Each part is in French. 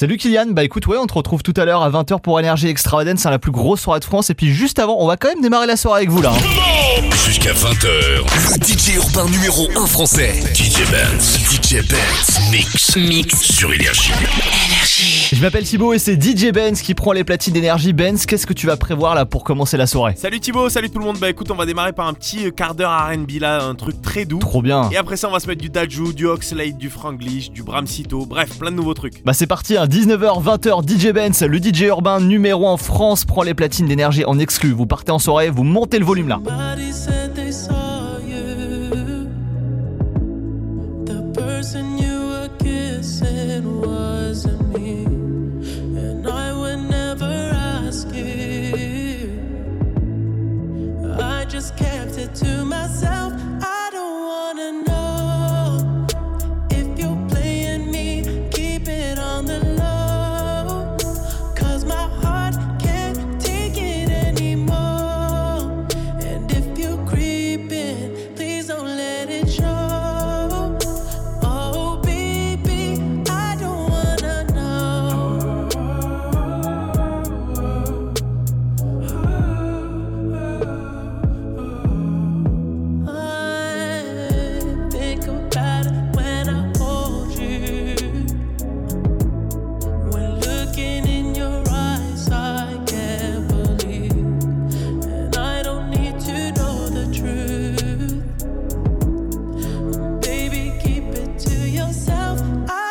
Salut Kylian, bah écoute ouais on te retrouve tout à l'heure à 20h pour Énergie Extravagance, c'est la plus grosse soirée de France et puis juste avant on va quand même démarrer la soirée avec vous là. hein. Jusqu'à 20h, le DJ urbain numéro 1 français. DJ Benz, DJ Benz, mix, mix sur Énergie. Je m'appelle Thibaut et c'est DJ Benz qui prend les platines d'énergie. Benz, qu'est-ce que tu vas prévoir là pour commencer la soirée? Salut Thibaut, salut tout le monde. Bah écoute, on va démarrer par un petit euh, quart d'heure RB là, un truc très doux. Trop bien. Et après ça, on va se mettre du Daju, du Oxlade, du Franglish, du Bramsito, bref, plein de nouveaux trucs. Bah c'est parti, hein, 19h, 20h, DJ Benz, le DJ urbain numéro 1 en France, prend les platines d'énergie en exclu. Vous partez en soirée, vous montez le volume là.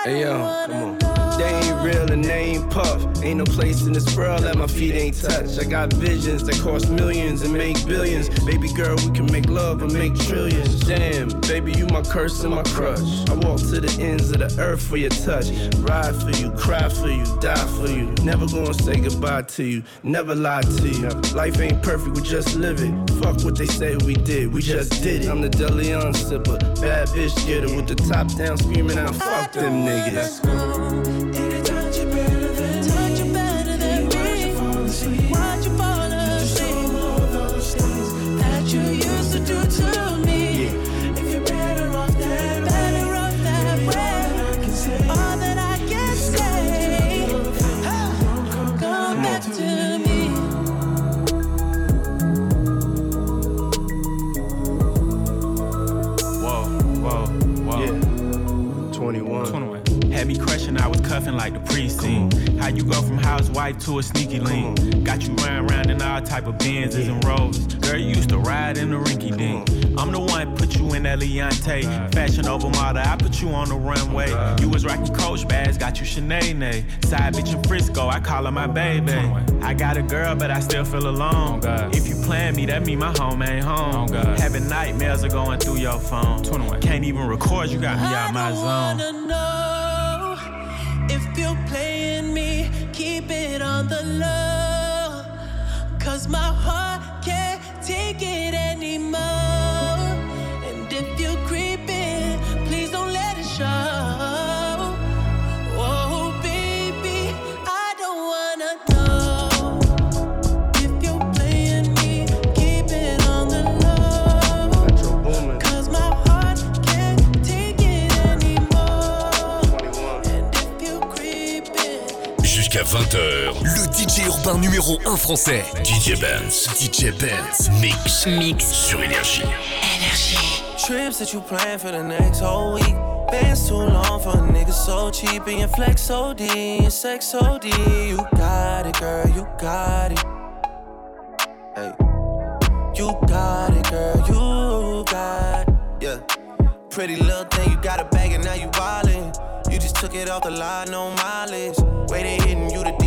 Hey yo, come on. Real and they ain't puff. Ain't no place in this world that my feet ain't touch. I got visions that cost millions and make billions. Baby girl, we can make love and make trillions. Damn, baby, you my curse and my crush. I walk to the ends of the earth for your touch. Ride for you, cry for you, die for you. Never gonna say goodbye to you, never lie to you. Life ain't perfect, we just live it. Fuck what they say we did, we just did it. I'm the Deleon sipper, bad bitch getter with the top down screaming out, fuck them niggas. 21. Crushing, I was cuffing like the precinct. How you go from housewife to a sneaky link? Got you running around in all type of Benzes and Rolls. Girl, you used to ride in the rinky dink. I'm the one put you in that Leontay. Fashion over model, I put you on the runway. You was rocking Coach bags, got you Sinead. Side bitch in Frisco, I call her my baby. I got a girl, but I still feel alone. If you plan me, that mean my home ain't home. Having nightmares are going through your phone. Can't even record, you got me out my zone. Le DJ urbain numéro 1 français. DJ Benz, DJ Benz, mix, mix sur Énergie. Trips that you plan for the next whole week. Bands too long for a nigga so cheap. And your flex so D, and sex so D. You got it, girl, you got it. Hey. You got it, girl, you got it. Yeah. Pretty little thing, you got a bag and now you wildin'. You just took it off the line, no mileage. Waiting, hitting you the DM looking falling.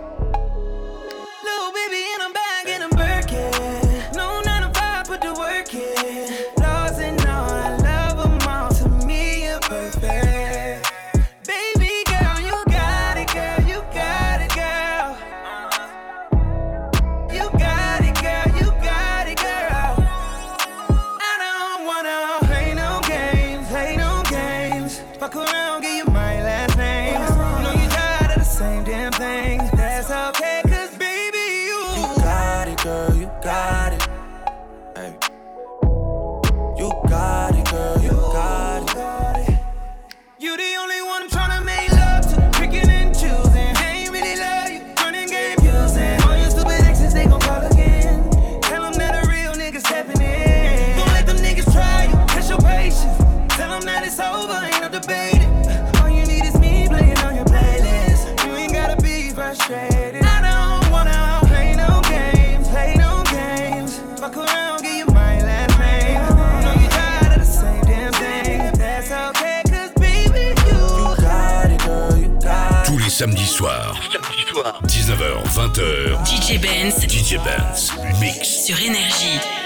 samedi soir. Samedi soir. 19h, 20h. DJ Benz. DJ Benz. Mix. Sur Énergie.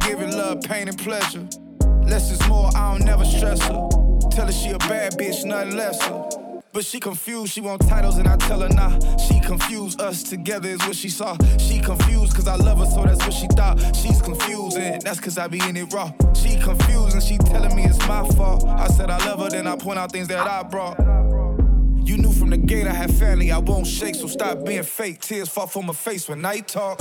giving love, pain, and pleasure. Less is more, I don't never stress her. Tell her she a bad bitch, nothing lesser. But she confused, she want titles and I tell her nah. She confused, us together is what she saw. She confused, cause I love her, so that's what she thought. She's confusing, that's cause I be in it raw. She confused and she telling me it's my fault. I said I love her, then I point out things that I brought. You knew from the gate I had family, I won't shake, so stop being fake. Tears fall from my face when I talk.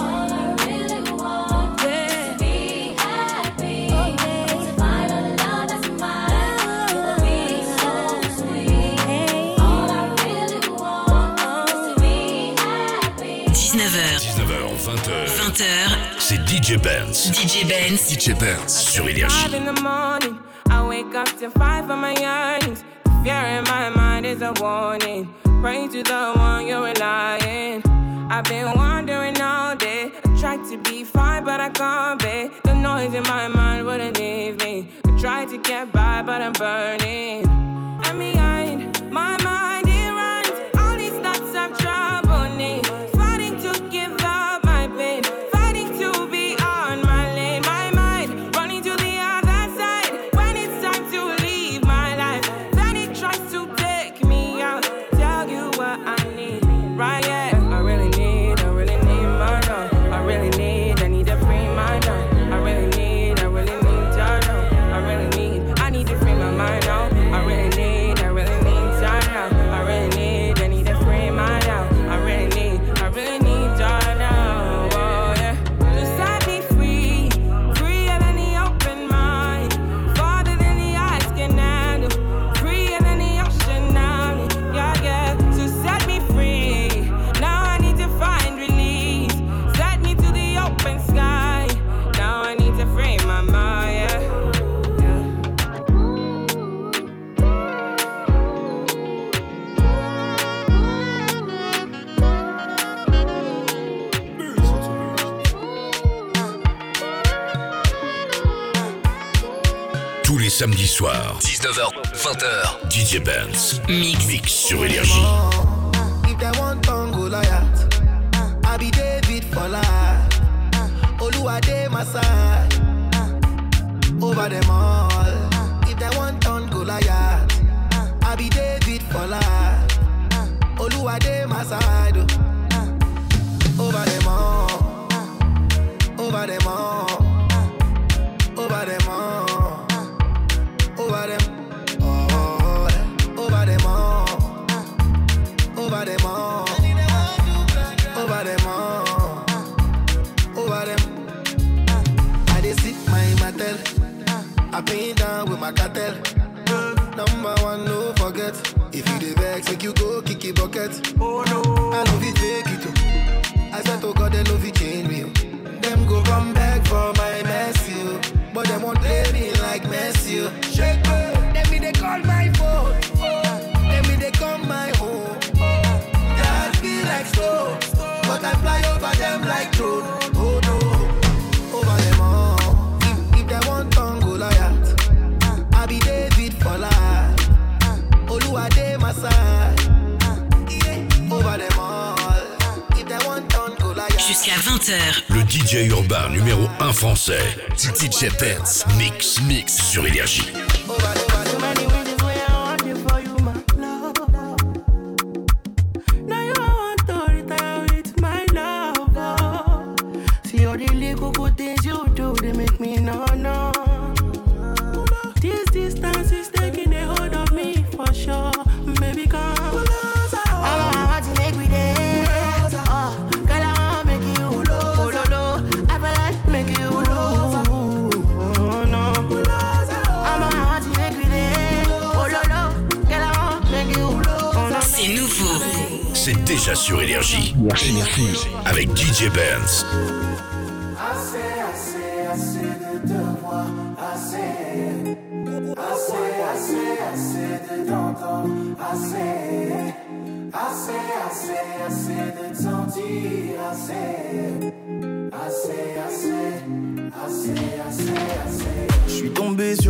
20h, c'est DJ Benz. DJ Benz. DJ Benz sur Énergie. in the morning, I wake up to five for my earnings. Fear in my mind is a warning. Pray to the one you're relying. I've been wandering all day. I tried to be fine, but I can't be. The noise in my mind wouldn't leave me. I tried to get by, but I'm burning. I'm behind. soir, 19h, 20h, DJ Benz, Mix, Mix sur Énergie. If they want Tango Goliath, I be David for life. Oluwade my. 20h. Le DJ urbain numéro 1 français. DJ Benz. Mix, mix sur Énergie. Assez, de te sentir, assez. Assez,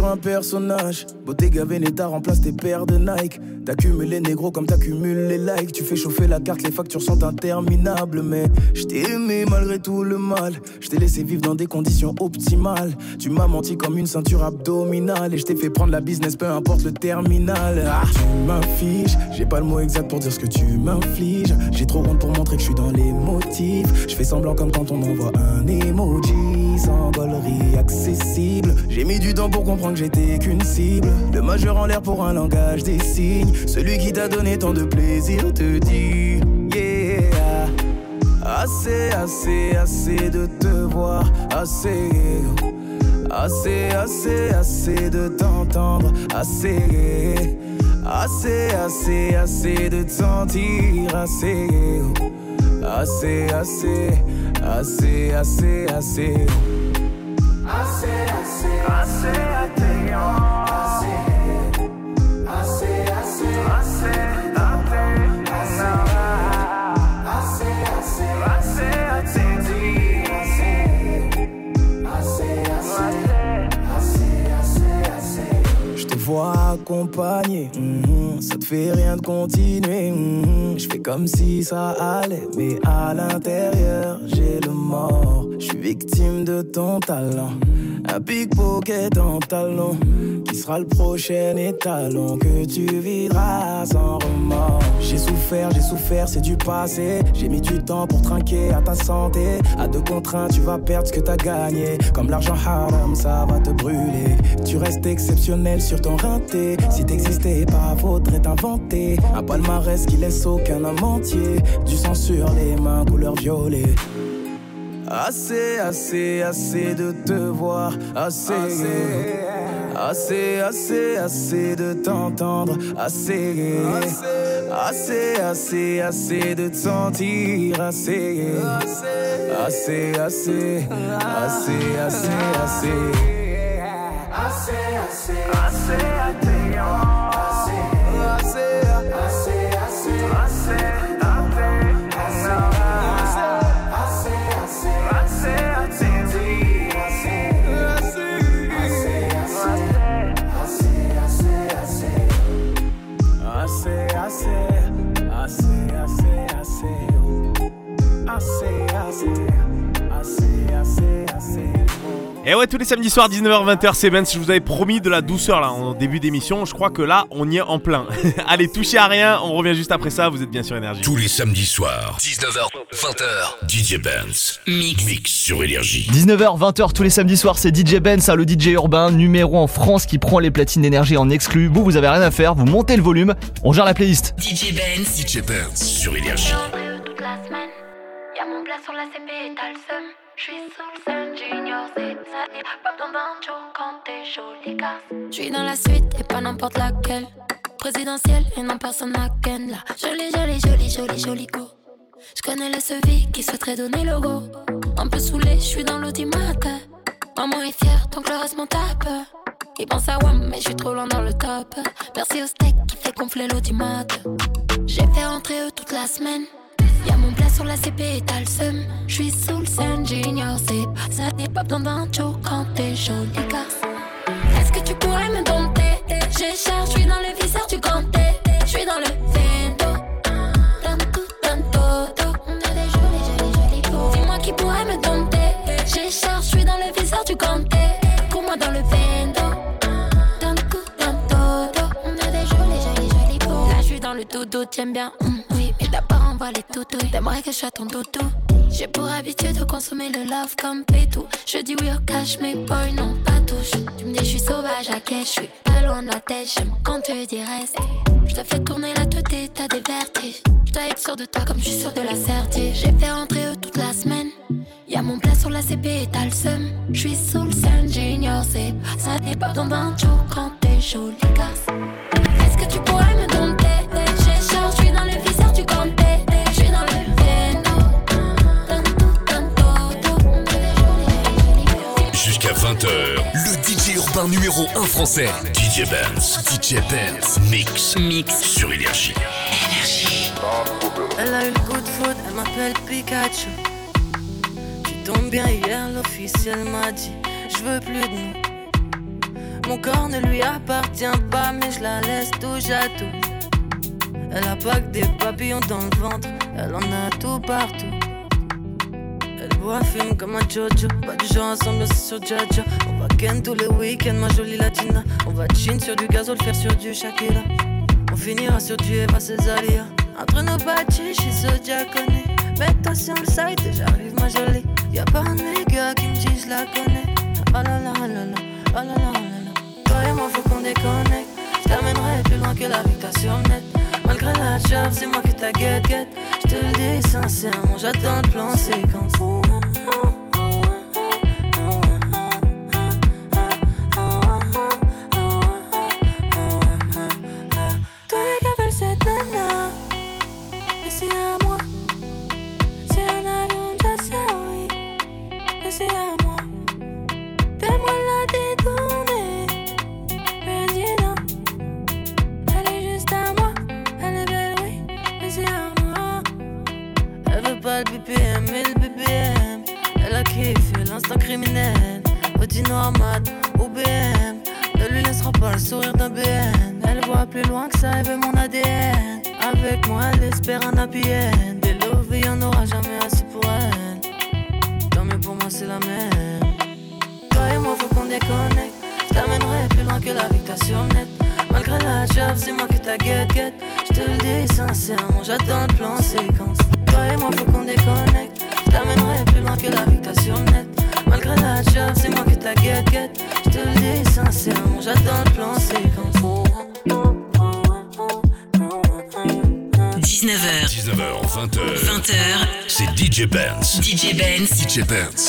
un personnage. Bottega Veneta remplace tes paires de Nike. T'accumules les négros comme t'accumules les likes. Tu fais chauffer la carte, les factures sont interminables. Mais je t'ai aimé malgré tout le mal. Je t'ai laissé vivre dans des conditions optimales. Tu m'as menti comme une ceinture abdominale. Et je t'ai fait prendre la business, peu importe le terminal. Ah, tu m'affiches, j'ai pas le mot exact pour dire ce que tu m'infliges. J'ai trop honte pour montrer que je suis dans les motifs. Je fais semblant comme quand on envoie un emoji. Sans gaulerie accessible. J'ai mis du temps pour comprendre j'étais qu'une cible. Le majeur en l'air pour un langage des signes. Celui qui t'a donné tant de plaisir te dit Yeah. Assez, assez, assez de te voir. Assez. Assez, assez, assez de t'entendre. Assez. Assez, assez, assez de te sentir. Assez. Assez, assez, assez, assez, assez. Assez, assez, assez mhm, ça te fait rien de continuer. mhm. Je fais comme si ça allait, mais à l'intérieur, j'ai le mort. Je suis victime de ton talent. Un pickpocket en talon, qui sera le prochain étalon que tu vivras sans remords. J'ai souffert, j'ai souffert, c'est du passé. J'ai mis du temps pour trinquer à ta santé. À deux contraintes, tu vas perdre ce que t'as gagné. Comme l'argent haram, ça va te brûler. Tu restes exceptionnel sur ton rinté. Si t'existais pas, faudrait t'inventer. Un palmarès qui laisse aucun homme entier. Du sang sur les mains, couleur violet. Assez, assez, assez de te voir. Assez, assez, assez, assez de t'entendre. Assez, assez, assez, assez de te sentir. Assez, assez, assez, assez, assez, assez. Assez, assez, Et ouais, tous les samedis soirs, 19h-20h, c'est Ben. Je vous avais promis de la douceur là en début d'émission. Je crois que là, on y est en plein. Allez, touchez à rien. On revient juste après ça. Vous êtes bien sur Énergie. Tous les samedis soirs, 19h, 20h. DJ Benz. Mix. Mix sur Énergie. 19h, 20h tous les samedis soirs, c'est DJ Ben, ça le DJ urbain numéro en France qui prend les platines d'énergie en exclu. Vous, vous avez rien à faire, vous montez le volume, on gère la playlist. DJ Benz. DJ Benz sur Énergie. toute la semaine. Y'a mon plat sur la CP et t'as le seum. Casse. J'suis dans la suite et pas n'importe laquelle. Présidentielle et non personne à ken là. Jolie, jolie, jolie, jolie, jolie go. J'connais la sevi qui souhaiterait donner le go. Un peu saoulé, j'suis dans l'audimat. Maman est fière, donc le reste m'en tape. Il pense à WAM, mais j'suis trop loin dans le top. Merci au steak qui fait gonfler l'audimat. J'ai fait rentrer eux toute la semaine. Y'a mon plat sur la CP et t'as le seum. J'suis sous le scène, j'ignore, c'est pas ça. T'es pas besoin d'un show quand t'es jolie garce. Est-ce que tu pourrais me dompter? J'ai charge, j'suis dans le viseur du ganté. J'suis dans le vento. Donne tout, donne todo. On a des jolis, jolis, jolis peaux. Dis-moi qui pourrait me dompter? J'ai charge, j'suis dans le viseur du ganté. Pour-moi dans le vento. Donne tout, donne todo. On a des jolis, jolis, jolis peaux. Là, j'suis dans le dodo, t'aimes bien. hum, d'abord on voit les toutouilles. T'aimerais que je sois ton doudou. J'ai pour habitude de consommer le love comme pétou. Je dis oui au cash, mais boy, non, pas touche. Tu me dis, je suis sauvage à quai, je suis pas loin de la tête. J'aime quand tu dis reste. Je te fais tourner la tête et t'as des vertiges. Je dois être sûr de toi comme je suis sûr de la certitude. J'ai fait rentrer eux toute la semaine. Y'a mon plat sur la CP et t'as le seum. Je suis sous le sun, j'ignore, c'est pas ça. Pas dans un show quand t'es jolie garce. Est-ce que tu pourrais me dompter? 20h, le DJ urbain numéro 1 français. DJ Benz. DJ Benz. Mix. Mix. Sur Énergie. Elle a eu le coup de foot, elle m'appelle Pikachu. Tu tombes bien hier, l'officiel m'a dit Je veux plus de nous. Mon corps ne lui appartient pas, mais je la laisse touche à tout. Elle a pas que des papillons dans le ventre, elle en a tout partout. Elle boit, fume comme un Jojo, pas du genre ensemble, c'est sur Jaja. On va ken tous les week-ends, ma jolie latina. On va chin sur du gazole, faire sur du Shakira. On finira sur du Eva Cesaria. Entre nos bâtis, je suis zodiaconné. Mets-toi sur le site et j'arrive, ma jolie. Y'a pas un méga qui me dit, je la connais. Oh là là là là, oh là là là là. Toi et moi, faut qu'on déconnecte. Je t'amènerai plus loin que la sur net. Malgré la job, c'est moi qui t'a get get. Je te le dis sincèrement, j'attends le plan séquence. Benz.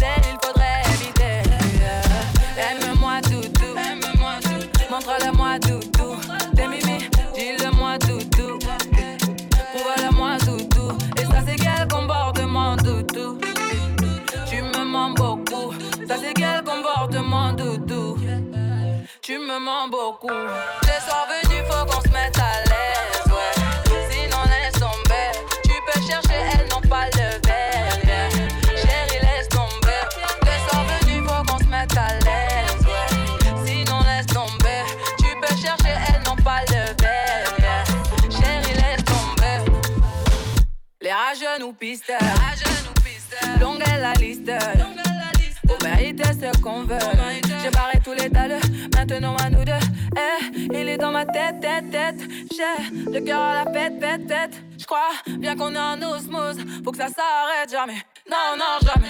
beaucoup. Les soirs venus, faut qu'on se mette à l'aise, ouais. Sinon, laisse tomber. Tu peux chercher, elles n'ont pas le verre, yeah. Chérie, laisse tomber. Les soirs venus, faut qu'on se mette à l'aise, ouais. Sinon, laisse tomber. Tu peux chercher, elles n'ont pas le verre, yeah. Chérie, laisse tomber. Les rageux nous pistent. Longue est la liste. Au vitesse qu'on veut. Barré tous les dalles, maintenant à nous deux. Eh, il est dans ma tête, tête, tête. J'ai le cœur à la fête, fête, tête. J'crois bien qu'on est en osmose, faut que ça s'arrête jamais. Non, non, jamais.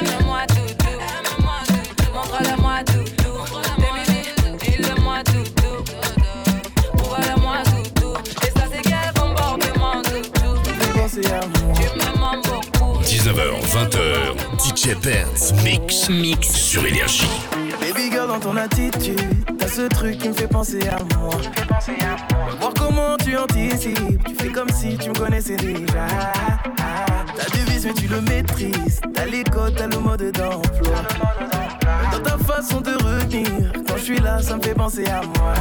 Aime-moi tout, tout. Montre-le-moi tout, tout. T'es mimi, dis-le-moi tout, tout. Prouve-le-moi tout, tout. Et ça, c'est quel comportement, tout, tout. Tu me mens beaucoup. 19h, 20h, DJ Benz Mix. Mix. Sur Énergie. Baby girl dans ton attitude, t'as ce truc qui me fait penser à moi. Voir comment tu anticipes, tu fais comme si tu me connaissais déjà. T'as devise mais tu le maîtrises, t'as les codes, t'as le mode d'emploi. Dans ta façon de retenir, quand je suis là, ça me fait penser à moi.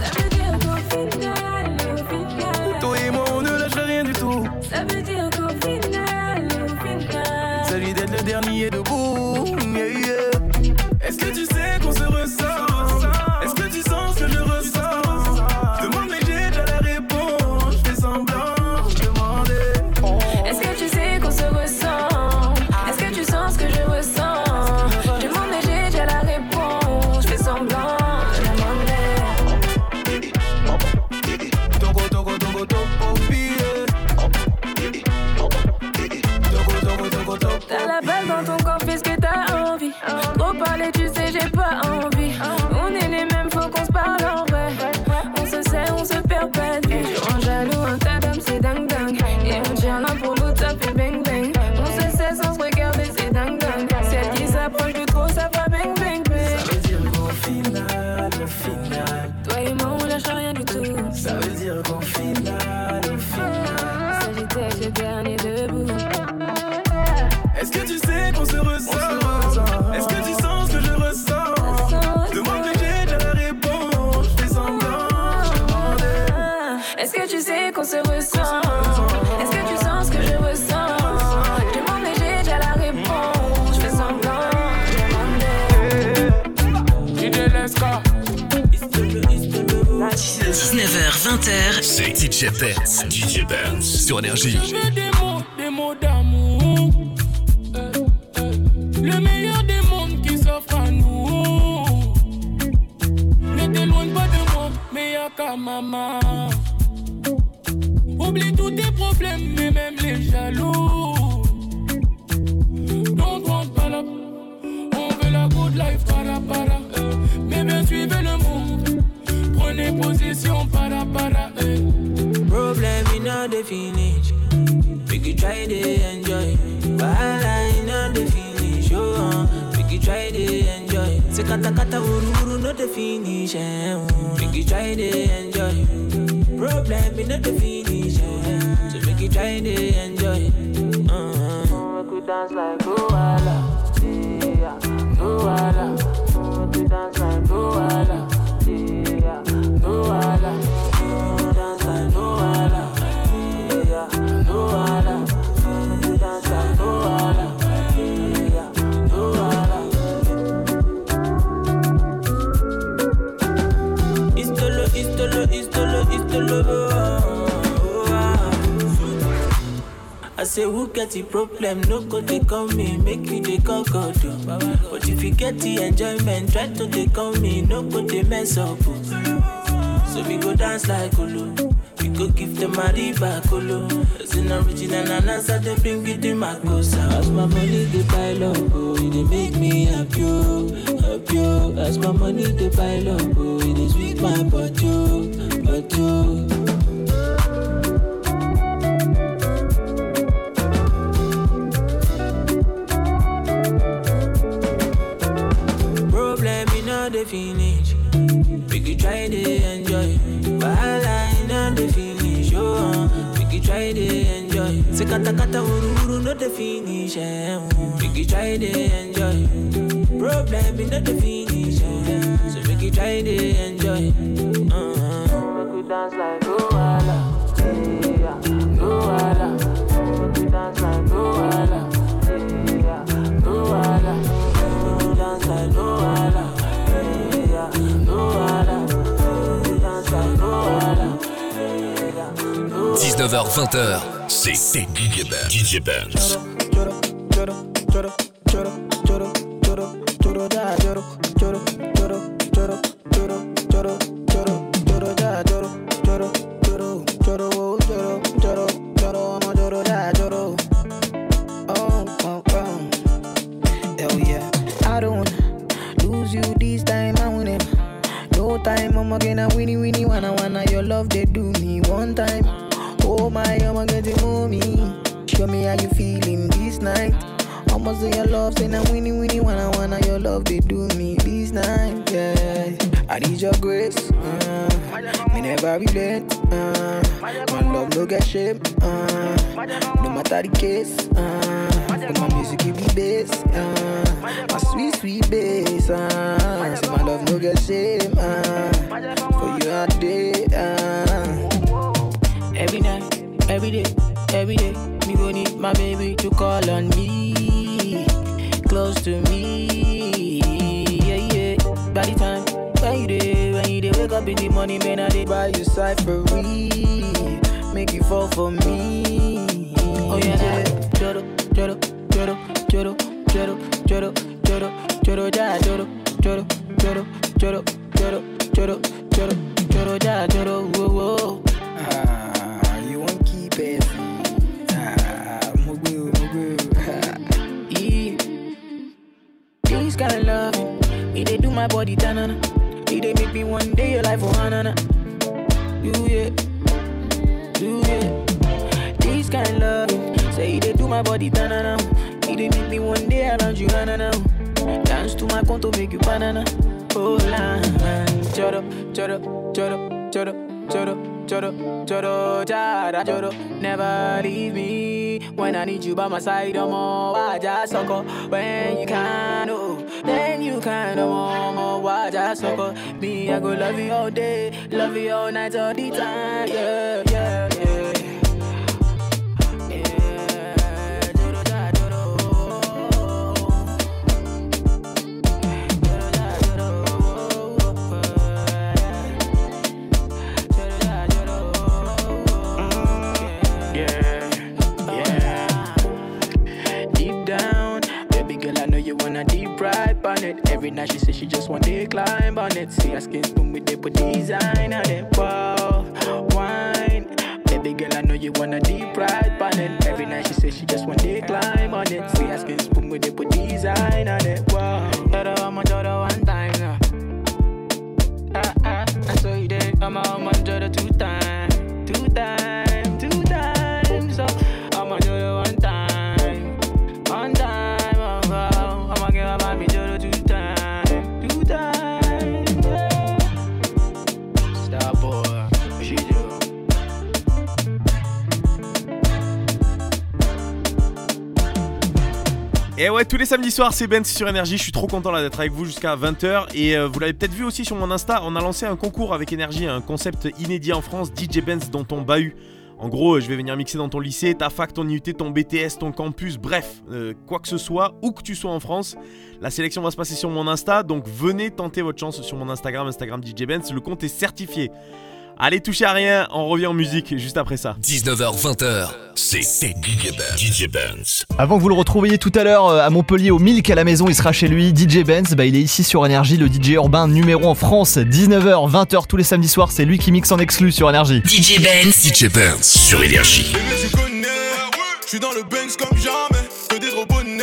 Ça veut dire qu'au final, au final. Toi et moi, on ne lâche rien du tout. Ça veut dire qu'au final, au final. Celui d'être le dernier debout. Est-ce que tu sais le dernier debout. Est-ce que tu sais qu'on se ressent? Est-ce que tu sens ce que je ressens? Je demande mais j'ai déjà la réponse. Je fais semblant, je. Est-ce que tu sais qu'on se ressent? Est-ce que tu sens ce que je ressens? Je demande j'ai déjà la réponse Je fais semblant, je Leska. 19h, 20h. C'est DJ Benz. DJ Benz. Sur Énergie. Je veux des mots, des mots d'amour. Euh, euh, Le meilleur des mondes qui s'offre à nous. Ne t'éloigne pas de moi, mais y'a qu'à maman. I say who get the problem, no go they call me, make you they call God. oh. But if you get the enjoyment, try to they call me, no go they mess up. oh. So we go dance like Olo, we go give them a river Colo. As an original and answer they bring in my cosa. As my money they pile up, oh, it make me happy, oh, happy. oh. As my money they pile up, oh, it sweet my butt, oh. oh. The finish. Make you try to enjoy. Wahala all the finish. Oh, make you try to enjoy. Say kata kata uru uru no the finish. Eh, oh. Make you try to enjoy. Problem in all the finish. Eh. So make you try to enjoy. Uh-huh. Make you dance like Luala. Yeah, Luala. Make you dance like. Yeah, 19h-20h, c'est DJ Benz. DJ Benz. time, I'm again a winnie winnie wanna wanna your love they do me one time. Oh my, I'm gonna move me. Show me how you feeling this night. Almost say your love, say now winnie winnie wanna wanna your love they do me this night. Yeah, I need your grace. Uh, me never relent. Uh, my love no get shame. Uh, no matter the case. Uh, but my music give me bass. Uh, my sweet sweet bass. Uh, so my love no get shame. Uh, for you all day. Uh. Every day, every day, me go need my baby to call on me, close to me. Yeah, yeah. By the time when you day, when you day, wake up in the morning, man, I dey buy you cyphery, make you fall for me. Oh yeah, yeah. Joro, joro, joro, joro, joro, joro, joro, joro, ja, joro, joro, joro, joro, joro, joro, joro, joro, ja, joro, whoa, whoa. This kind of love, it they do my body tanana. It they make me one day your life for hanana. You yeah, do yeah. This kind of love, say it they do my body tanana. It they make me one day around you hanana. Dance to my conto make you banana. Oh la, choro, choro, choro, choro. Choro, choro, choro, jara, choro. Never leave me when I need you by my side. I'm all I just sucker. When you can, oh, then you can, oh, more, why just sucker. Me, I go love you all day, love you all night, all the time. Yeah, yeah, yeah, wanna deep ride on it. Every night she says she just want to climb on it. See her skin spoon with the put design on it. Wow, wine. Baby girl, I know you wanna deep ride on it. Every night she says she just want to climb on it. See her skin spoon with the put design on it. Wow, Dada, I'm a daughter one time now. Ah ah, I saw you there. I'm a a daughter two Et ouais, tous les samedis soirs, c'est Ben sur Énergie. Je suis trop content là d'être avec vous jusqu'à 20h. Et euh, vous l'avez peut-être vu aussi sur mon Insta, on a lancé un concours avec Énergie, un concept inédit en France, DJ Benz dans ton bahut. En gros, euh, je vais venir mixer dans ton lycée, ta fac, ton IUT, ton BTS, ton campus, bref, euh, quoi que ce soit, où que tu sois en France. La sélection va se passer sur mon Insta, donc venez tenter votre chance sur mon Instagram, Instagram DJ Benz. Le compte est certifié. Allez, touchez à rien, on revient en musique juste après ça. 19h, 20h, c'est DJ Benz. DJ Benz. Avant que vous le retrouviez tout à l'heure euh, à Montpellier au Milk à la maison, il sera chez lui. DJ Benz, bah, il est ici sur Énergie, le DJ urbain numéro en France. 19h, 20h tous les samedis soirs, c'est lui qui mixe en exclu sur Énergie. DJ Benz. DJ Benz sur Énergie. Bébé, tu connais. Je suis dans le Benz comme jamais. Que des gros bonnets.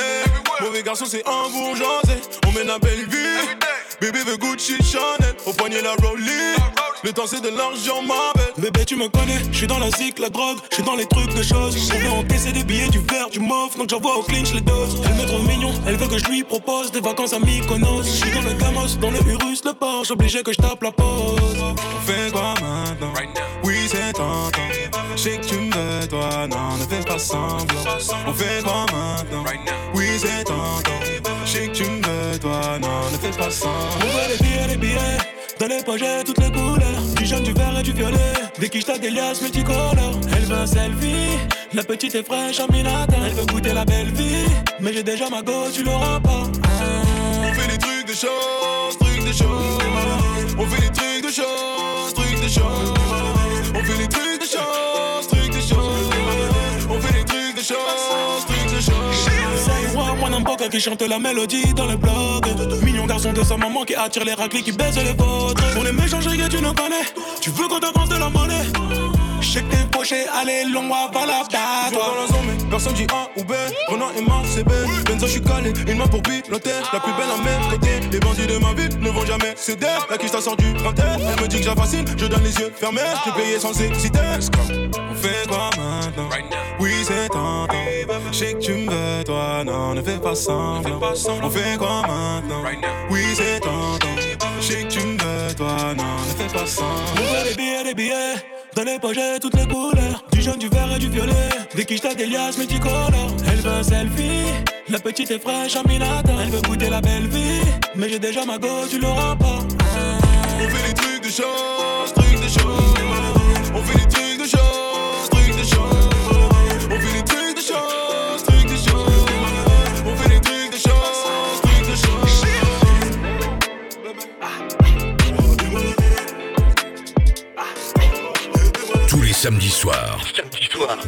Mauvais garçon, c'est un bourgeoisé. On mène la belle vie. Bébé veut Gucci Chanel. Au poignet, la Rollie. Le temps, c'est de l'argent, ma belle. Bébé, tu me connais, je suis dans la zik, la drogue, je suis dans les trucs de choses. On veut encaisser des billets, du verre, du mauve, donc j'envoie au clinch les doses. Elle me trouve mignon, elle veut que je lui propose des vacances à Mykonos. Je suis dans le Gamos, dans le Urus, le Porsche, obligé que je tape la pause. On fait quoi maintenant? Oui, c'est tentant. Je sais que tu me veux, toi, non, ne fais pas semblant. On fait quoi maintenant? Oui, c'est tentant. Je sais que tu me veux, non, ne fais pas semblant. On veut les billets, les billets. Dans les j'ai toutes les couleurs. Du jaune, du vert et du violet. Des quiches, t'as des liasses multicolores. Elle veut selfie. La petite est fraîche en minata. Elle veut goûter la belle vie. Mais j'ai déjà ma go, tu l'auras pas. On fait des trucs de choses, trucs de choses. On fait des trucs de choses, trucs de choses. On fait des trucs de choses, trucs de choses. Qui chante la mélodie dans le blog. Mignon garçon de sa maman qui attire les raclés qui baissent les vôtres. Pour les méchants que tu nous connais, tu veux qu'on t'avance de la monnaie? Je sais que t'es poché, allez, long, avant la date. dans la zone, mais personne dit A ou B. Renan et Marc, c'est B. Benzo, je suis calé, une main pour piloter. La plus belle à mes côtés. Les bandits de ma ville ne vont jamais céder. La quiche t'a sorti du printemps. Elle me dit que j'ai facile, je donne les yeux fermés. Je payé sans hésiter. On fait quoi maintenant? Oui, c'est tentant. Je sais que tu me veux, toi, non, ne fais pas semblant. On fait quoi maintenant? Oui, c'est tentant. Je sais que tu me veux, toi, non, ne fais pas semblant. Les billets, les billets. Dans les poches, toutes les couleurs. Du jaune, du vert et du violet. Des quiches, des liasses, multicolores. Elle veut un selfie. La petite est fraîche en minata. Elle veut goûter la belle vie. Mais j'ai déjà ma go, tu l'auras pas. On fait des trucs de chance. Samedis soirs.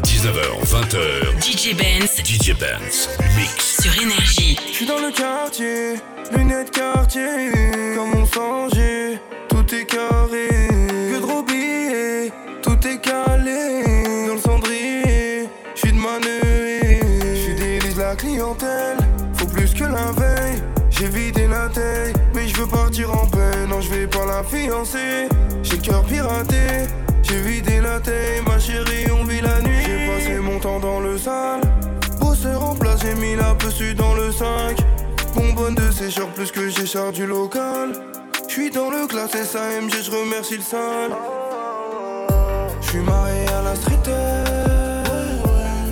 19h, 20h. DJ Benz. DJ Benz. Mix. Sur Énergie. Je suis dans le quartier, lunettes quartier, comme on songeait, tout est carré, que de billets, tout est calé, dans le cendrier, je suis de manœuvre, je fidélise la clientèle, faut plus que la veille, j'ai vidé la taille, mais je veux partir en paix, non je vais pas la fiancer, j'ai le cœur piraté, j'ai vidé la taille, ma chérie on vit la nuit, j'ai passé mon temps dans le sale, Bosseur en place, j'ai mis la pessu dans le 5. Bonbonne de sécheur plus que j'ai du local. J'suis dans le classe SAMG, je remercie le sale. J'suis marié à la street.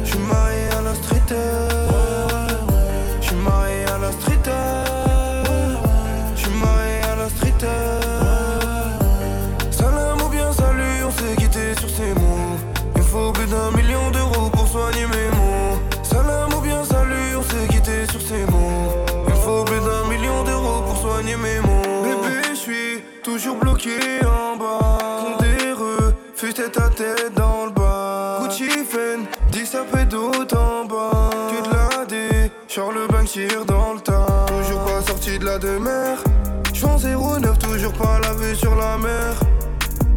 J'suis marié à la street. J'suis marié faut plus d'un million d'euros pour soigner mes mots. Salam ou bien salut, on s'est quitté sur ces mots. Il faut plus d'un million d'euros pour soigner mes mots. Bébé, je suis toujours bloqué en bas. Condéreux, fais tête à tête dans le bas. Gucci Fen, 10 sapés d'autre en bas. Que de la D, Charles Bank tire dans le tas. Toujours pas sorti de la demeure. J'vends 09, toujours pas la vue sur la mer.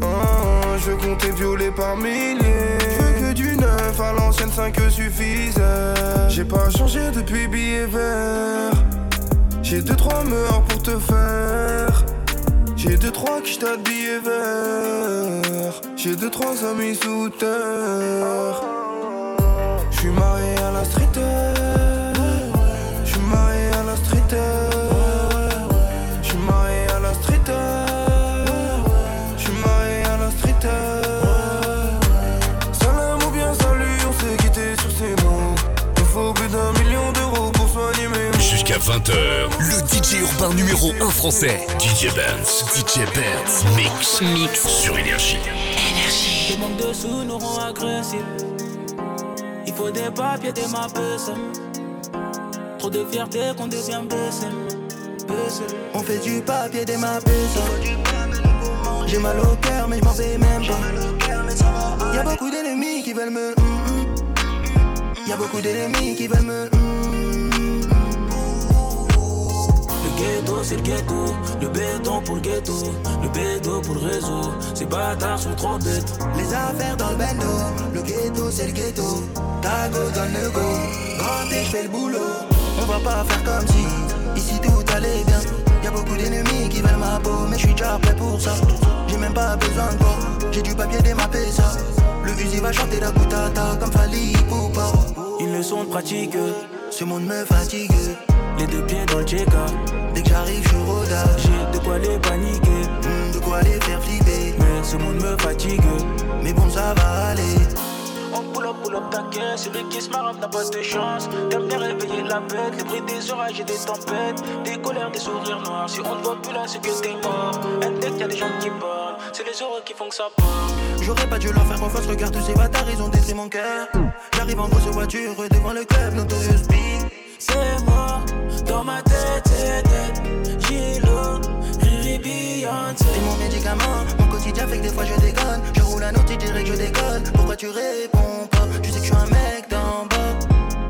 Ah, je comptais violer par milliers. Neuf à l'ancienne 5 suffisait. J'ai pas changé depuis billet vert. J'ai deux trois meurs pour te faire. J'ai deux trois qui de billets verts. J'ai deux trois amis sous terre. 20h. Le DJ urbain numéro 1 français. DJ Benz. DJ Benz. Mix. Mix. Sur Énergie. Le manque de sous nous rend agressifs. Il faut des papiers, des ma Trop de fierté qu'on devient baissé. On fait du papier des mappes J'ai mal au cœur mais je m'en vais même pas Y'a beaucoup d'ennemis qui veulent me hum, hum. Y'a beaucoup d'ennemis qui veulent me ghetto, c'est le ghetto. Le béton pour le ghetto. Le béton pour le réseau. Ces bâtards sont trop bêtes. Les affaires dans le bendo Le ghetto c'est le ghetto Ta go donne le go Quand je fais le boulot On va pas faire comme si Ici tout allait bien Y'a beaucoup d'ennemis qui veulent ma peau Mais je suis déjà prêt pour ça J'ai même pas besoin de J'ai du papier démappé ça Le Uzi va chanter la goutata Comme Fali Poupa Ils ne sont pratiques. Ce monde me fatigue Les deux pieds dans le check-up. Dès que j'arrive je rodage J'ai de quoi les paniquer. Hmm, De quoi les faire flipper Mais ce monde me fatigue. Mais bon ça va aller On pull up, pull up caisse, celui qui se marre n'a pas de chance. T'aimes bien réveiller la bête, le bruit des orages et des tempêtes, des colères, des sourires noirs. Si on ne voit plus là, c'est que t'es mort. Un tête, y'a des gens qui parlent, c'est les heureux qui font que ça part. J'aurais pas dû leur faire confiance, regarde tous ces bâtards, ils ont détruit mon cœur. J'arrive en grosse voiture devant le club, Notorious Big. C'est moi, dans ma tête, c'est tête. Gilo, Riri Beyoncé. C'est mon médicament, mon quotidien fait que des fois je déconne. Je roule un autre, tu dirais que je déconne. Pourquoi tu réponds pas? Tu sais que je suis un mec d'en bas.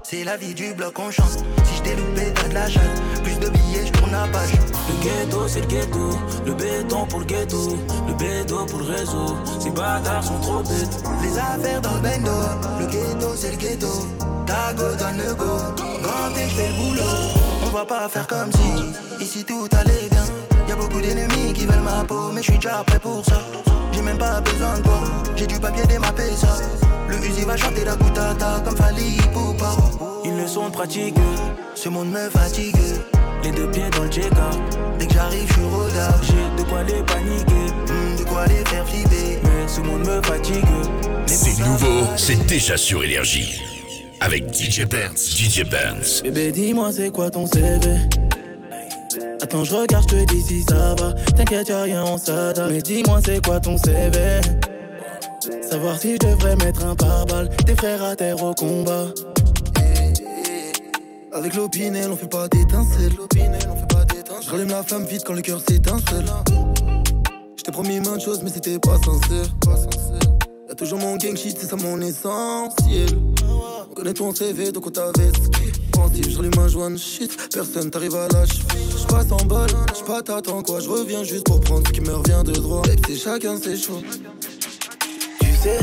C'est la vie du bloc, on chante. Si je t'ai loupé, t'as de la chatte. Plus de billets, Le ghetto, c'est le ghetto. Le béton pour le ghetto. Le béton pour le réseau. Ces bâtards sont trop bêtes. Les affaires dans le bendo. Le ghetto, c'est le ghetto. Ta go donne le go. Et je fais le boulot. On va pas faire comme si ici tout allait bien. Y'a beaucoup d'ennemis qui veulent ma peau, mais je suis déjà prêt pour ça. J'ai même pas besoin de toi. J'ai du papier démappé ça. Le Uzi va chanter la goutata comme Fali Poupa. Ils ne sont pratiques. Ce monde me fatigue. Les deux pieds dans le check-up. Dès que j'arrive, je suis rodard. J'ai de quoi les paniquer. Hmm, de quoi les faire flipper. Mais ce monde me fatigue. C'est nouveau, c'est déjà sur Énergie. Avec DJ Benz. DJ Benz. Bébé, dis-moi, c'est quoi ton CV Attends, je regarde, je te dis si ça va. T'inquiète, y'a rien, on s'adapte. Mais dis-moi, c'est quoi ton CV Savoir si je devrais mettre un pare-balles. Tes frères à terre au combat. Avec l'opinel, on fait pas d'étincelles. on fait pas d'étincelles. Je rallume la flamme vite quand le cœur s'étincelle. Je t'ai promis maintes choses, mais c'était pas sincère. Y'a toujours mon gang shit, c'est ça mon essentiel. On connaît ton CV, donc on t'avait Pensif, je rallume un joint shit. Personne t'arrive à cheville. Je passe en bol, je pas t'attends quoi. Je reviens juste pour prendre ce qui me revient de droit. Et c'est chacun ses choix. Tu sais,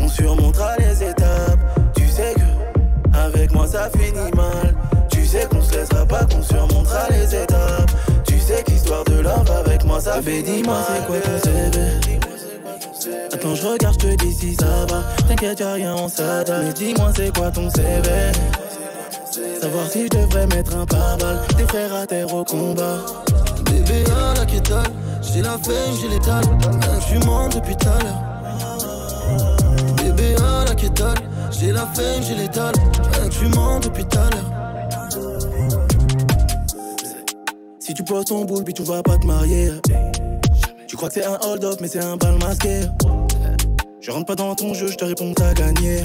on surmontera les étapes. Tu sais que, avec moi ça finit mal. Tu sais qu'on se laissera pas, qu'on surmontera les étapes. Tu sais qu'histoire de love avec moi ça fait dis-moi c'est quoi ton CV Attends, je regarde, je te dis si ça va. T'inquiète, y'a rien, on s'adapte. Mais dis-moi, c'est quoi ton CV Savoir si je devrais mettre un pare-balles. Tes frères à terre au combat. Bébé, à la quétale. J'ai la fame, j'ai l'étal. Je mort depuis tout à l'heure. Bébé, à la quétale. J'ai la fame, j'ai l'étal. Je mort depuis tout à l'heure. Si tu poses ton boule, puis tu vas pas te marier. Tu crois que c'est un hold-up, mais c'est un bal masqué. Je rentre pas dans ton jeu, je te réponds t'as gagné.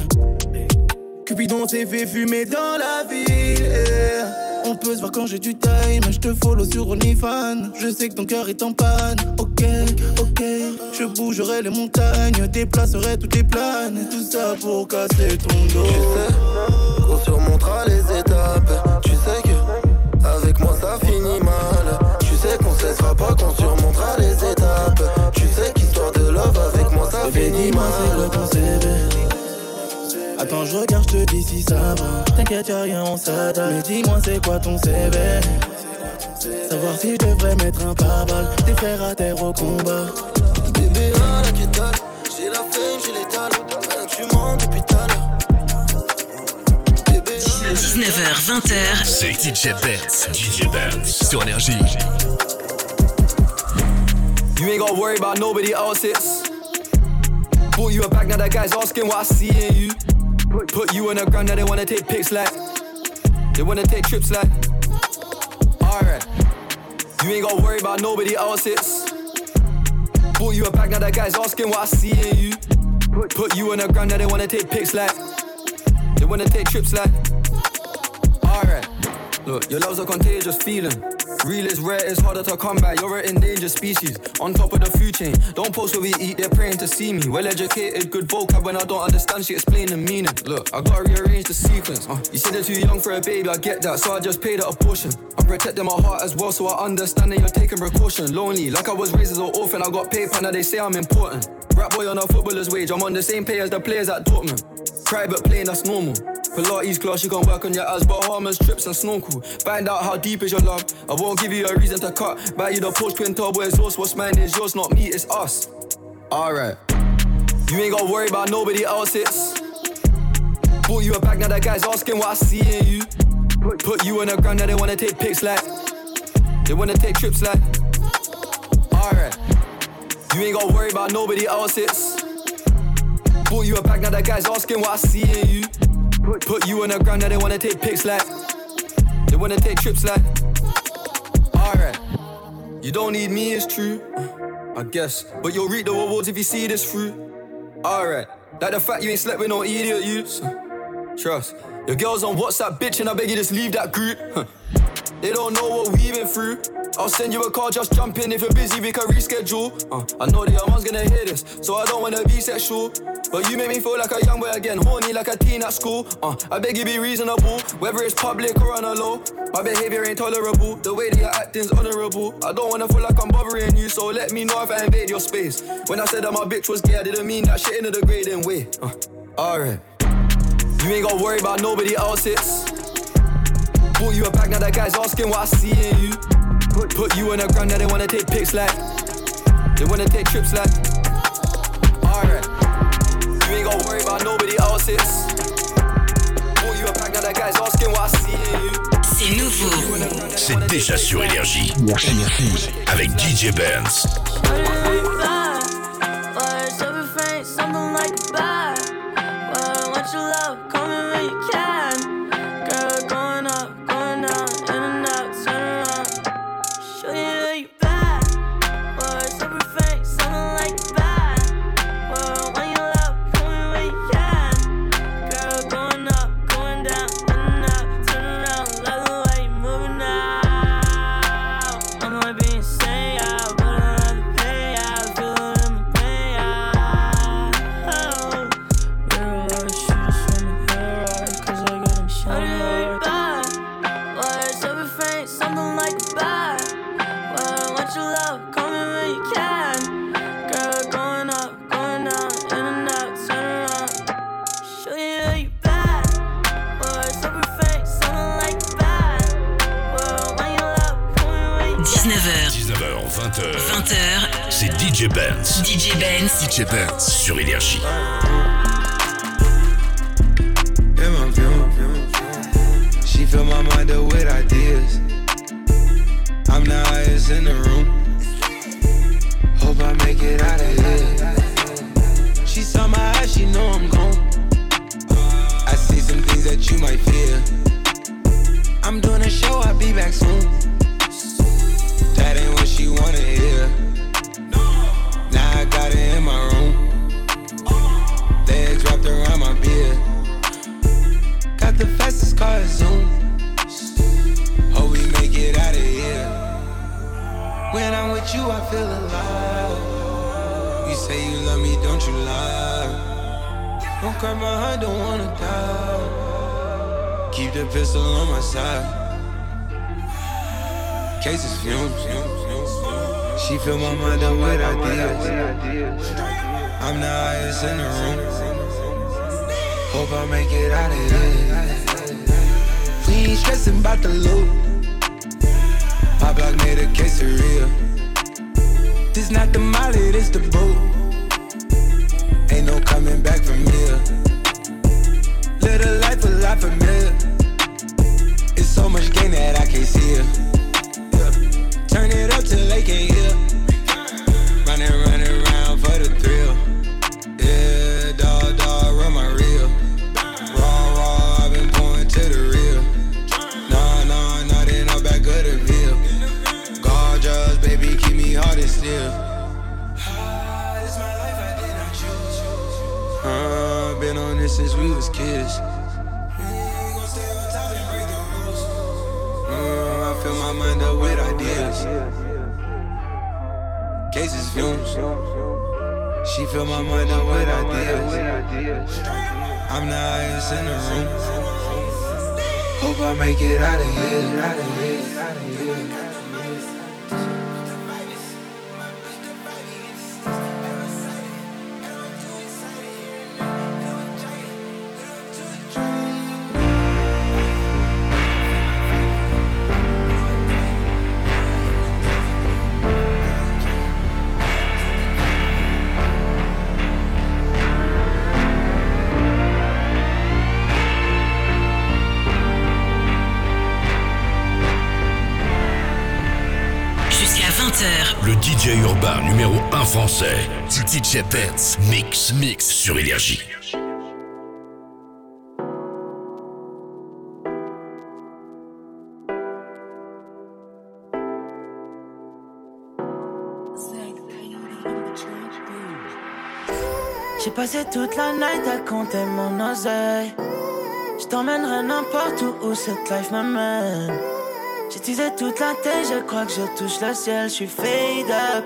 Cupidon s'est fait fumer dans la ville. On peut se voir quand j'ai du time, je te follow sur OnlyFans. Je sais que ton cœur est en panne. Ok, ok. Je bougerai les montagnes, déplacerai toutes les planes. Tout ça pour casser ton dos. Tu sais qu'on surmontera les étapes. Tu sais que avec moi ça finit mal. Tu sais qu'on se laissera pas, qu'on surmontera les étapes. Tu sais qu'histoire de love avec moi ça finit mal. Attends, je regarde, je te dis si ça va. T'inquiète, y'a rien, on s'adapte. Mais dis-moi, c'est quoi ton CV Savoir si je devrais mettre un pare-balles. Tes frères à terre au combat. Bébé, à la quétale. J'ai la fame, j'ai l'étal. Je suis mort depuis tout à l'heure. 19h, 20h. C'est DJ Benz. DJ Benz. Sur Énergie. You ain't gotta worry about nobody else's. Bought you a bag, now that guy's asking what I see in you. Put you on the ground, now they wanna take pics like. They wanna take trips like. Alright. You ain't gotta worry about nobody else's. Bought you a bag, now that guy's asking what I see in you. Put you on the ground, now they wanna take pics like. They wanna take trips like. Alright. Look, your love's a contagious feeling. Real is rare, it's harder to come by. You're an endangered species. On top of the food chain. Don't post where we eat, they're praying to see me. Well educated, good vocab. When I don't understand, she explain the meaning. Look, I gotta rearrange the sequence. Uh, you said they're too young for a baby, I get that. So I just paid her a portion. I'm protecting my heart as well, so I understand that you're taking precaution. Lonely, like I was raised as an orphan. I got paper, now they say I'm important. Rap boy on a footballer's wage. I'm on the same pay as the players at Dortmund. Private plane, that's normal. Pilates class, you can work on your ass, Bahamas, trips and snorkel. Find out how deep is your love. I won't give you a reason to cut. Buy you the Porsche twin turbo exhaust. What's mine is yours, not me, it's us. Alright. You ain't gotta worry about nobody else's. Bought you a bag, now that guy's asking what I see in you. Put you on the ground, now they wanna take pics like. They wanna take trips like. Alright. You ain't gotta worry about nobody else's. Bought you a bag, now that guy's asking what I see in you. Put you on the ground, now they wanna take pics like. They wanna take trips like. Alright. You don't need me, it's true. I guess. But you'll reap the rewards if you see this through. Alright. Like the fact you ain't slept with no idiot youths. Trust. Your girls on WhatsApp bitch and I beg you just leave that group. They don't know what we've been through. I'll send you a call, just jump in. If you're busy, we can reschedule. Uh, I know the young one's gonna hear this, so I don't wanna be sexual. But you make me feel like a young boy again, horny like a teen at school. Uh, I beg you be reasonable, whether it's public or on a low. My behavior ain't tolerable, the way that you're acting's honorable. I don't wanna feel like I'm bothering you, so let me know if I invade your space. When I said that my bitch was gay, I didn't mean that shit in a degrading way. Uh, alright. You ain't gotta worry about nobody else's. Bought you a bag, now that guy's asking what I see in you. Put, you on the ground, now they wanna take pics like. They wanna take trips like. Alright. You ain't gotta worry about nobody else's. Bought you a bag, now that guy's asking what I see in you. C'est nouveau. C'est déjà sur Énergie. Avec DJ Benz. Words of refrain, something like bar. Well, want your love, don't you lie? Don't cry my heart, don't wanna die. Keep the pistol on my side. Cases fumes. She fill my mind up with ideas. I'm the highest in the room. Hope I make it out of here. We ain't stressing about the loot. My block made a quesadilla. This not the molly, this the boot. Ain't no coming back from here. Live a life a lot familiar. It's so much gain that I can't see it. Kids. Uh, I fill my mind up with ideas. Cases fumes. She fill my mind up with ideas. I'm the highest in the room. Hope I make it out of here. Out of here. Out of here. Urbain numéro 1 français. DJ Benz. Mix, mix sur Énergie. J'ai passé toute la night à compter mon oseille. Je t'emmènerai n'importe où où cette life m'amène. J'utilisais toute la tête, je crois que je touche le ciel. Je suis fade up,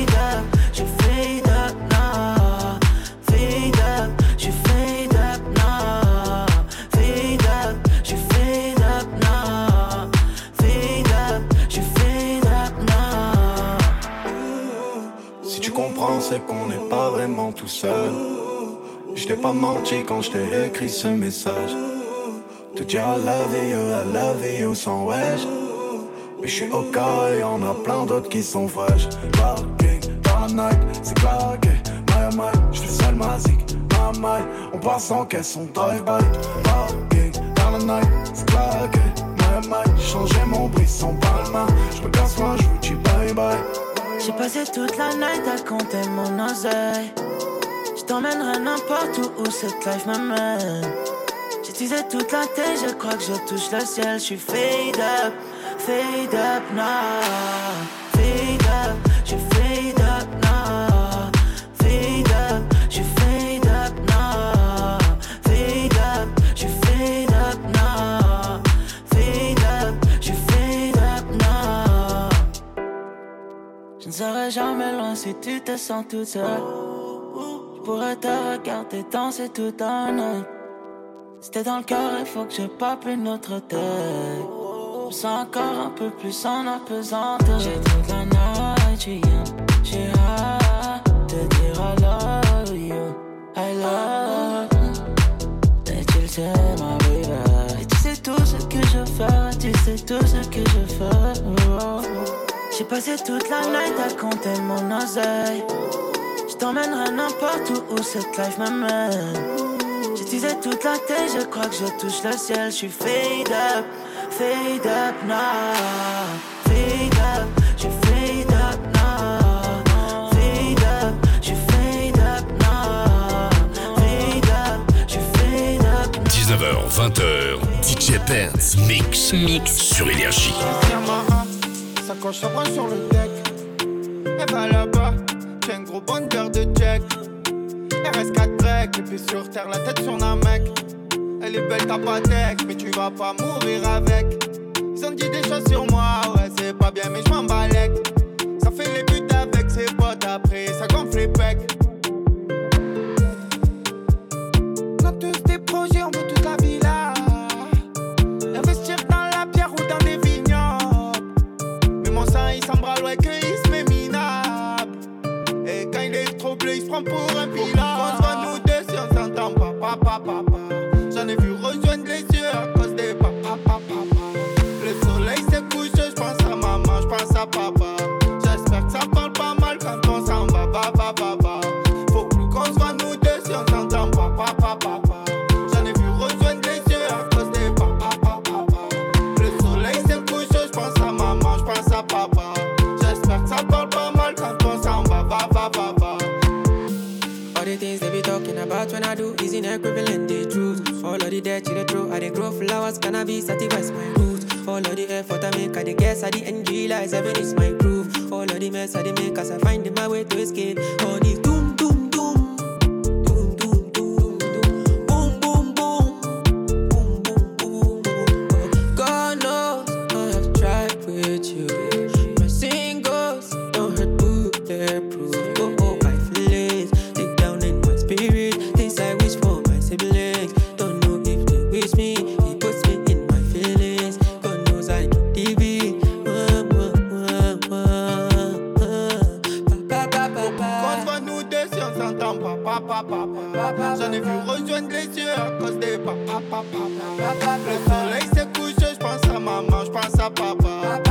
C'est qu'on n'est pas vraiment tout seul. Je pas menti quand je t'ai écrit ce message. Te dire I love you, I love you sans wesh. Mais je suis au cas et y'en a plein d'autres qui sont fraîches. Parking la night, c'est claqué. My my, je suis seul magique. My my, on passe sans caisse, on drive-by. Parking dans la night, c'est claqué. My my, changer mon brisson par la Passé toute la night à compter mon oseille. Je t'emmènerai n'importe où où cette life m'amène. J'utilisais toute la tête, je crois que je touche le ciel. Je suis fade up, fade up now. Serai jamais loin si tu te sens toute seule. Je pourrais te regarder danser toute la nuit. C'était dans le cœur, il faut que je pape une autre tête. Je sens encore un peu plus en apesanteur. J'ai toute la night. J'ai hâte de dire I love you. I love you. Passé toute la night à compter mon oseille. Je t'emmènerai n'importe où où cette life m'amène. J'utilisais toute la tête, je crois que je touche le ciel. Je suis fade up, fade up now. Fade up, je fade up now. Fade up, je fade up now. Fade up, je fade up now. 19h, 20h, DJ Benz Mix. Mix sur Énergie. Coche sa bras sur le deck. Elle va là-bas, j'ai un gros bonheur de check. RS4 break, et puis sur terre, la tête sur un mec. Elle est belle, t'as pas deck, mais tu vas pas mourir avec. Ils ont dit des choses sur moi, ouais, c'est pas bien, mais je m'en balèque. Ça fait les buts avec ses potes, après ça gonfle les pecs. Il se prend pour un pilote. The dirt to the throat, I dey grow flowers, cannabis, satisfies my roots. All of the effort I make, I dey guess, I the NG lies, heaven is my proof. All of the mess I dey make, as I find my way to escape. All the J'en ai vu rejoindre les yeux à cause des papa, papa. Le soleil s'est couché, je pense à maman, je pense à papa.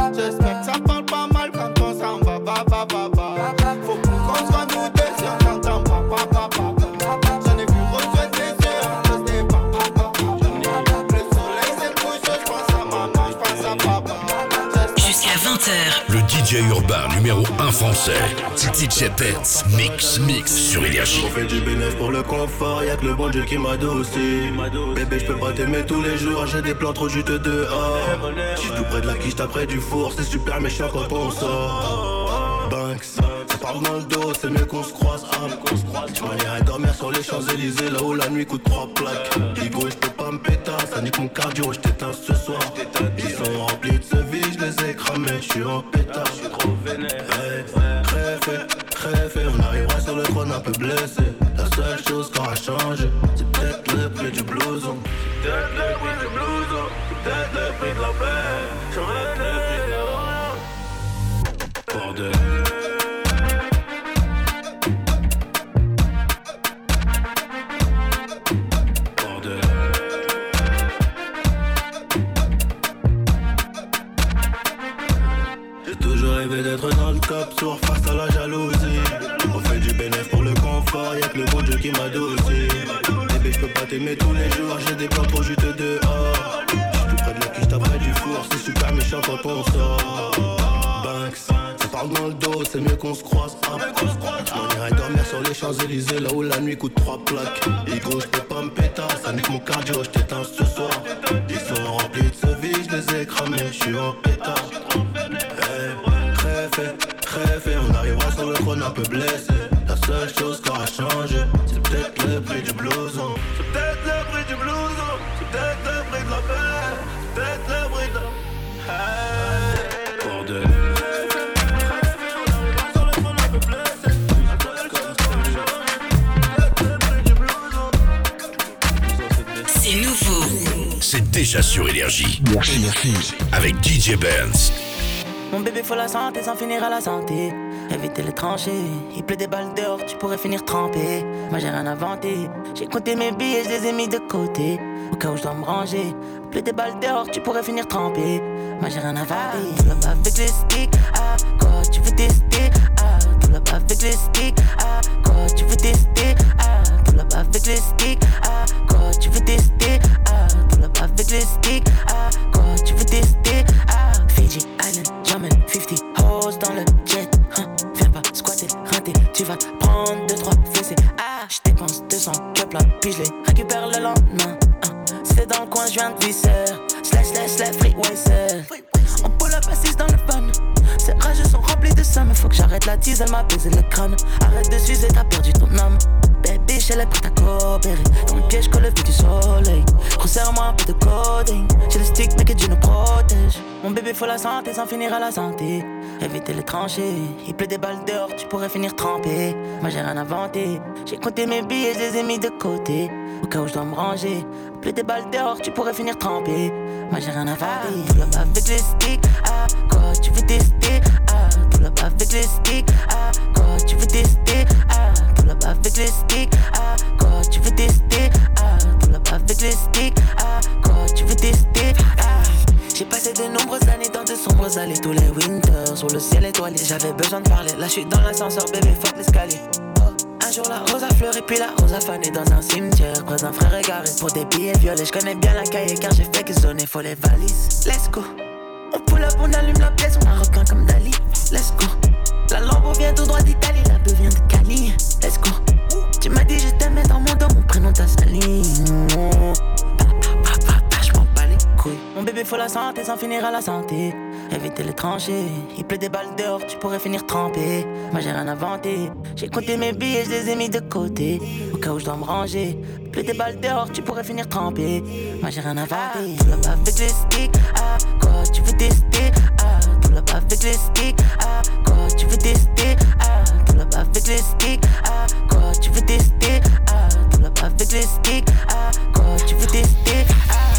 DJ urbain numéro 1 français. DJ Benz. Mix, mix sur Énergie. On fait du bénéf pour le confort, y'a que le bon Dieu qui m'a aussi. Bébé, je peux pas t'aimer tous les jours, j'ai des plans trop juteux dehors. J'suis tout près de la quiche, t'as près du four, c'est super méchant quand on sort. Banks, parle dans le dos, c'est mieux qu'on se croise. Ah, tu m'en dormir sur les Champs-Élysées, là où la nuit coûte trois plaques. Ego, je peux pas me péter, ça nique mon cardio, je t'éteins ce soir. Ils sont remplis de ce vie, je les ai cramés, je suis en pétard. Je suis trop vénère. Crève, crève, on arrivera sur le trône un peu blessé. La seule chose qui aura changé, c'est peut-être le prix du blouson. C'est peut-être le prix du blouson, c'est peut-être le prix de la paix. J'aurais le prix de. Bordel. Rêvé d'être dans le top sur face à la jalousie. On fait du bénéf pour le confort, y'a que le bon Dieu qui m'adoucit. Bébé, je peux pas t'aimer tous les jours, j'ai des plans trop juste dehors. J'suis tout près de la quiche, t'as du four, c'est super méchant quand on sort. Banks, ça parle dans le dos, c'est mieux qu'on se croise. Ah. On irait dormir sur les Champs-Élysées, là où la nuit coûte trois plaques. Ego, je peux pas me péter, ça nique mon cardio, je t'éteins ce soir. Ils sont remplis de ce vie, je les ai cramés, je suis en pétard. Crève, crève, on arrivera sur le trône un peu blessé. La seule chose qui aura changé, c'est peut-être le prix du blouson. C'est peut-être le prix du blouson, c'est peut-être le prix de la paix, c'est peut-être le prix de. Hey, bordel. C'est nouveau. C'est déjà sur Énergie. Avec DJ Benz. Mon bébé faut la santé sans finir à la santé. Éviter les tranchées, il pleut des balles dehors, tu pourrais finir trempé. Moi j'ai rien inventé, j'ai compté mes billets, je les ai mis de côté. Au cas où je dois me ranger, il pleut des balles dehors, tu pourrais finir trempé. Moi j'ai rien inventé, tout là bas avec les sticks. Ah, quoi tu veux tester? Ah, tout là bas avec les sticks. Ah, quoi tu veux tester? Ah, tout là bas avec les sticks. Ah, quoi tu veux tester? Ah, tout là bas avec les sticks. Ah, quoi tu veux tester? Ah, Fiji Island, Jamaica 50 hoes dans le jet. Hein, viens pas squatter, rater, tu vas prendre 2-3 fessées. Ah, je dépense 200 cup là, puis je les récupère le lendemain. Hein, c'est dans le coin, je viens de visser. Slash, slash, slash, freeway. On pull up assise dans le van. Ces rages sont remplis de ça, mais faut que j'arrête la tease, elle m'a baisé le crâne. Arrête de s'user, t'as perdu ton âme. Baby, elle est prête à coopérer. Dans le piège, colle le du soleil. Resserre-moi un peu de coding. J'ai le stick, mais que Dieu nous protège. Mon bébé, faut la santé sans finir à la santé. Éviter les tranchées. Il pleut des balles dehors, tu pourrais finir trempé. Moi, j'ai rien inventé. J'ai compté mes billets, je les ai mis de côté. Au cas où je dois me ranger. Pleut des balles dehors, tu pourrais finir trempé. Moi, j'ai rien inventé. Là-bas avec les sticks. Quoi, tu veux tester? Ah, tout là-bas avec les sticks. Ah, quoi, tu veux tester? Ah, tout là-bas avec les sticks. Ah, quoi, tu veux tester? Ah, tout là-bas avec les sticks. Ah, quoi, tu veux tester? Ah, j'ai passé de nombreuses années dans de sombres allées tous les winters Sur le ciel étoilé, j'avais besoin de parler Là je suis dans l'ascenseur, bébé, fuck l'escalier un jour la rose a fleuri puis la rose a fané dans un cimetière Croise un frère égaré pour des billets violets Je connais bien la cahier car j'ai fait que sonner faut les valises Let's go on allume la pièce, on a requin comme Dali. Let's go. La Lambo vient tout droit d'Italie, la beuh vient de Cali. Let's go. Tu m'as dit je t'aimais dans mon dos, mon prénom t'a sali. Je m'en bats les couilles. Mon bébé faut la santé sans finir à la santé éviter l'étranger. Il pleut des balles dehors, tu pourrais finir trempé. Moi j'ai rien inventé, j'ai compté mes billets, je les ai mis de côté. Au cas où je dois me ranger, pleut des balles dehors, tu pourrais finir trempé. Moi j'ai rien inventé. Ah, tout là-bas avec les sticks, ah quoi tu veux tester, ah tout là-bas avec les sticks, ah quoi tu veux tester, ah tout là-bas avec les sticks, ah quoi tu veux tester, ah tout là-bas avec les sticks, ah quoi tu veux tester, ah.